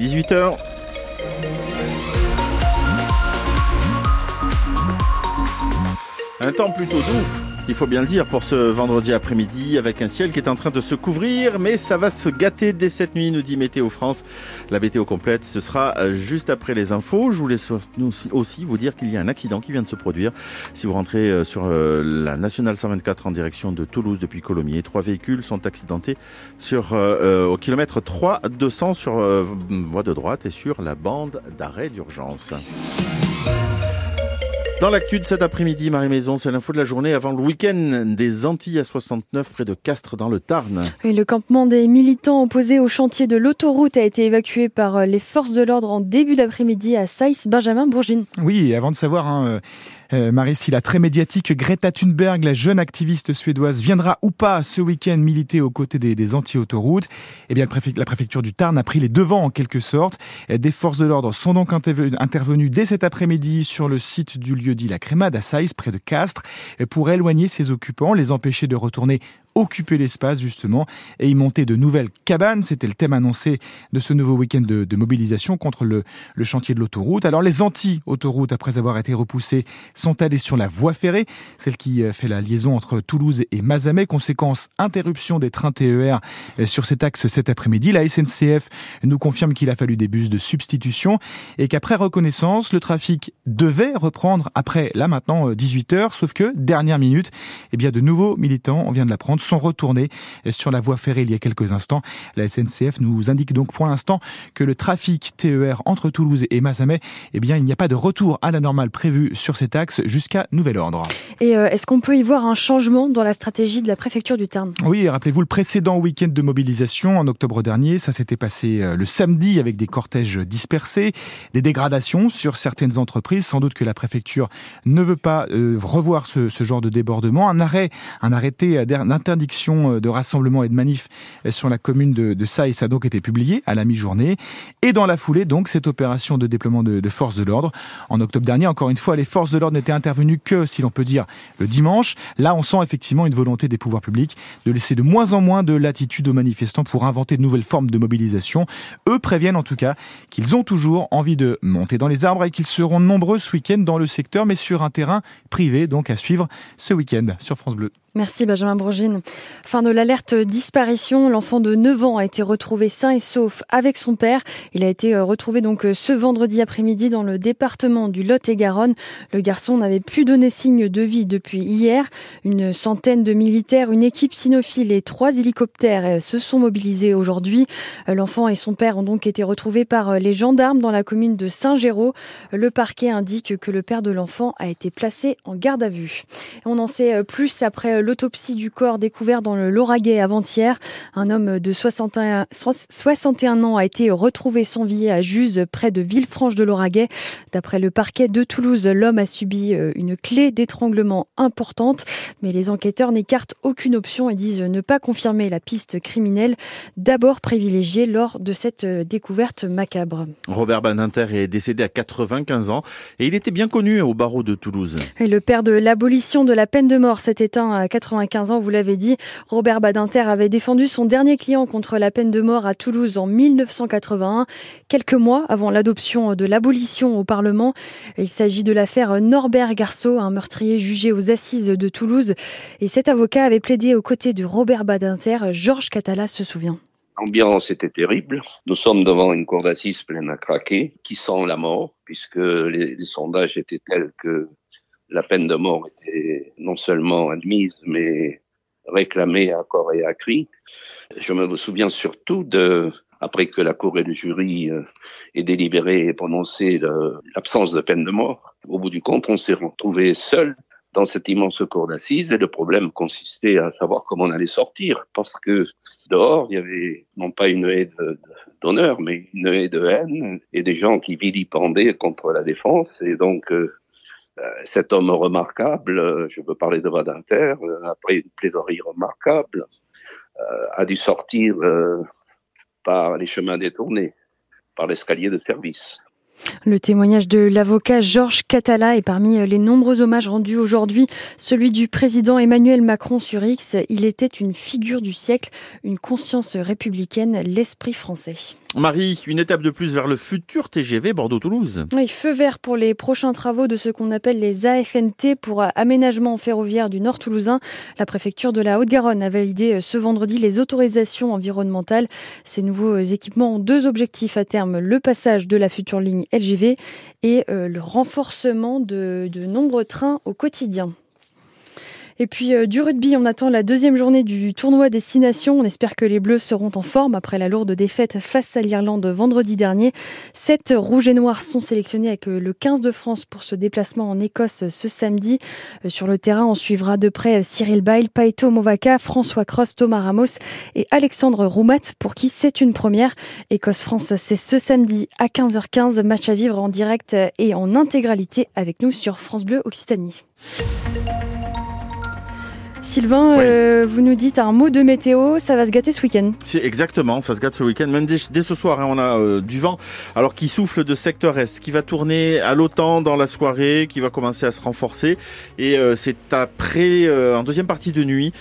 18h. Un temps plutôt doux il faut bien le dire, pour ce vendredi après-midi, avec un ciel qui est en train de se couvrir, mais ça va se gâter dès cette nuit, nous dit Météo France. La météo complète, ce sera euh, juste après les infos. Je voulais aussi vous dire qu'il y a un accident qui vient de se produire. Si vous rentrez euh, sur euh, la Nationale 124 en direction de Toulouse depuis Colomiers, trois véhicules sont accidentés sur, au kilomètre 3 200 sur voie de droite et sur la bande d'arrêt d'urgence. Dans l'actu de cet après-midi, Marie Maison, c'est l'info de la journée avant le week-end des Antilles à 69 près de Castres dans le Tarn. Et le campement des militants opposés au chantier de l'autoroute a été évacué par euh, les forces de l'ordre en début d'après-midi à Saïs, Benjamin Bourgine. Oui, avant de savoir hein, euh, Marie, si la très médiatique Greta Thunberg, la jeune activiste suédoise, viendra ou pas ce week-end militer aux côtés des, anti-autoroutes, eh bien, la préfecture du Tarn a pris les devants en quelque sorte. Des forces de l'ordre sont donc intervenues dès cet après-midi sur le site du lieu dit La Crémade à Saïs, près de Castres, pour éloigner ses occupants, les empêcher de retourner occuper l'espace justement et y monter de nouvelles cabanes. C'était le thème annoncé de ce nouveau week-end de, mobilisation contre le, chantier de l'autoroute. Alors les anti-autoroutes, après avoir été repoussés, sont allés sur la voie ferrée, celle qui euh, fait la liaison entre Toulouse et Mazamet. Conséquence, interruption des trains TER euh, sur cet axe cet après-midi. La SNCF nous confirme qu'il a fallu des bus de substitution et qu'après reconnaissance, le trafic devait reprendre après, là maintenant, 18 euh. Sauf que, dernière minute, eh bien, de nouveaux militants, on vient de l'apprendre, sont retournés sur la voie ferrée il y a quelques instants. La SNCF nous indique donc pour l'instant que le trafic TER entre Toulouse et Mazamet, eh bien, il n'y a pas de retour à la normale prévu sur cet axe jusqu'à nouvel ordre. Et euh, est-ce qu'on peut y voir un changement dans la stratégie de la préfecture du Tarn? Oui, rappelez-vous le précédent week-end de mobilisation en octobre dernier, ça s'était passé euh, le samedi avec des cortèges dispersés, des dégradations sur certaines entreprises. Sans doute que la préfecture ne veut pas euh, revoir ce, ce, genre de débordement. Un arrêt, un arrêté d'interdiction interdiction euh, de rassemblement et de manif euh, sur la commune de, Saïs a donc été publié à la mi-journée. Et dans la foulée, donc, cette opération de déploiement de, de forces de l'ordre. En octobre dernier, encore une fois, les forces de l'ordre n'étaient intervenues que, si l'on peut dire, le dimanche. Là, on sent effectivement une volonté des pouvoirs publics de laisser de moins en moins de latitude aux manifestants pour inventer de nouvelles formes de mobilisation. Eux préviennent en tout cas qu'ils ont toujours envie de monter dans les arbres et qu'ils seront nombreux ce week-end dans le secteur, mais sur un terrain privé, donc à suivre ce week-end sur France Bleu. Merci Benjamin Bourgine. Fin de l'alerte disparition. L'enfant de 9 ans a été retrouvé sain et sauf avec son père. Il a été euh, retrouvé donc euh, ce vendredi après-midi dans le département du Lot-et-Garonne. Le garçon n'avait plus donné signe de vie depuis hier. Une centaine de militaires, une équipe cynophile et trois hélicoptères euh, se sont mobilisés aujourd'hui. L'enfant et son père ont donc été retrouvés par les gendarmes dans la commune de Saint-Géraud. Le parquet indique que le père de l'enfant a été placé en garde à vue. On en sait plus après l'autopsie du corps découvert dans le Lauragais avant-hier. Un homme de 61, 61 ans a été retrouvé sans vie à Juse, près de Villefranche de Lauragais. D'après le parquet de Toulouse, l'homme a subi euh, une clé d'étranglement importante, mais les enquêteurs n'écartent aucune option et disent ne pas confirmer la piste criminelle, d'abord privilégiée lors de cette euh, découverte macabre. Robert Badinter est décédé à 95 ans et il était bien connu au barreau de Toulouse. Et le père de l'abolition de la peine de mort s'est éteint à 95 ans, vous l'avez dit. Robert Badinter avait défendu son dernier client contre la peine de mort à Toulouse en 1981, quelques mois avant l'adoption de l'abolition au Parlement. Il s'agit de l'affaire Norbert Garceau, un meurtrier jugé aux assises de Toulouse. Et cet avocat avait plaidé aux côtés de Robert Badinter. Georges Catala se souvient. L'ambiance était terrible. Nous sommes devant une cour d'assises pleine à craquer, qui sent la mort, puisque les, les sondages étaient tels que la peine de mort était non seulement admise, mais réclamée à corps et à cri. Je me souviens surtout de, après que la Cour et le jury euh, aient délibéré et prononcé l'absence de peine de mort, au bout du compte, on s'est retrouvé seul dans cette immense cour d'assises et le problème consistait à savoir comment on allait sortir parce que dehors, il y avait non pas une haie d'honneur, mais une haie de haine et des gens qui vilipendaient contre la défense et donc euh, cet homme remarquable, euh, je veux parler de Vadinter, euh, après une plaidoirie remarquable, a dû sortir par les chemins détournés, par l'escalier de service. Le témoignage de l'avocat Georges Catala est parmi les nombreux hommages rendus aujourd'hui, celui du président Emmanuel Macron sur X. Il était une figure du siècle, une conscience républicaine, l'esprit français. Marie, une étape de plus vers le futur TGV Bordeaux-Toulouse. Oui, feu vert pour les prochains travaux de ce qu'on appelle les AFNT pour aménagement ferroviaire du Nord toulousain. La préfecture de la Haute-Garonne a validé euh, ce vendredi les autorisations environnementales. Ces nouveaux équipements ont deux objectifs à terme, le passage de la future ligne LGV et euh, le renforcement de, de nombreux trains au quotidien. Et puis euh, du rugby, on attend la deuxième journée du tournoi Destination. On espère que les Bleus seront en forme après la lourde défaite face à l'Irlande vendredi dernier. Sept rouges et noirs sont sélectionnés avec euh, le 15 de France pour ce déplacement en Écosse ce samedi. Euh, sur le terrain, on suivra de près Cyril Bail, Paito Movaca, François Cross, Thomas Ramos et Alexandre Roumat pour qui c'est une première. Écosse-France, c'est ce samedi à 15h15. Match à vivre en direct et en intégralité avec nous sur France Bleu Occitanie. Sylvain, euh, vous nous dites un mot de météo, ça va se gâter ce week-end. C'est exactement, ça se gâte ce week-end. Même dès, ce soir, hein, on a euh, du vent, alors qui souffle de secteur est, qui va tourner à l'automne dans la soirée, qui va commencer à se renforcer. Et euh, c'est après, en deuxième partie de nuit,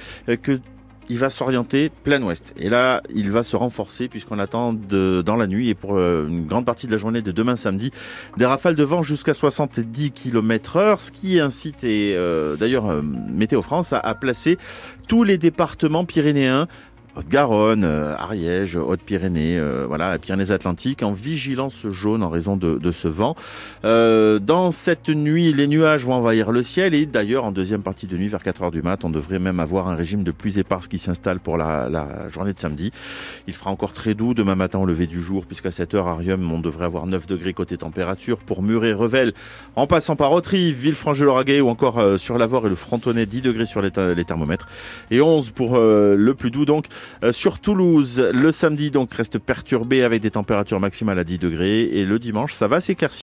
que il va s'orienter plein ouest. Et là, il va se renforcer puisqu'on attend dans la nuit et pour euh, une grande partie de la journée de demain samedi, des rafales de vent jusqu'à 70 km heure, ce qui incite, et euh, d'ailleurs euh, Météo France a placé tous les départements pyrénéens Haute-Garonne, euh, Ariège, Haute-Pyrénées, euh, voilà, Pyrénées-Atlantiques, en vigilance jaune en raison de, de ce vent. Euh, dans cette nuit, les nuages vont envahir le ciel et d'ailleurs, en deuxième partie de nuit, vers 4 heures du mat, on devrait même avoir un régime de pluie éparse qui s'installe pour la, journée de samedi. Il fera encore très doux demain matin au lever du jour, puisqu'à 7 heures, Arium, on devrait avoir 9 degrés côté température. Pour Muret, Revel, en passant par Autrive, Villefranche-de-Lauragais ou encore sur l'Avor et le Frontonnet, 10 degrés sur les, thermomètres et 11 pour le plus doux. Donc, euh, sur Toulouse, le samedi donc reste perturbé avec des températures maximales à 10 degrés et le dimanche ça va s'éclaircir.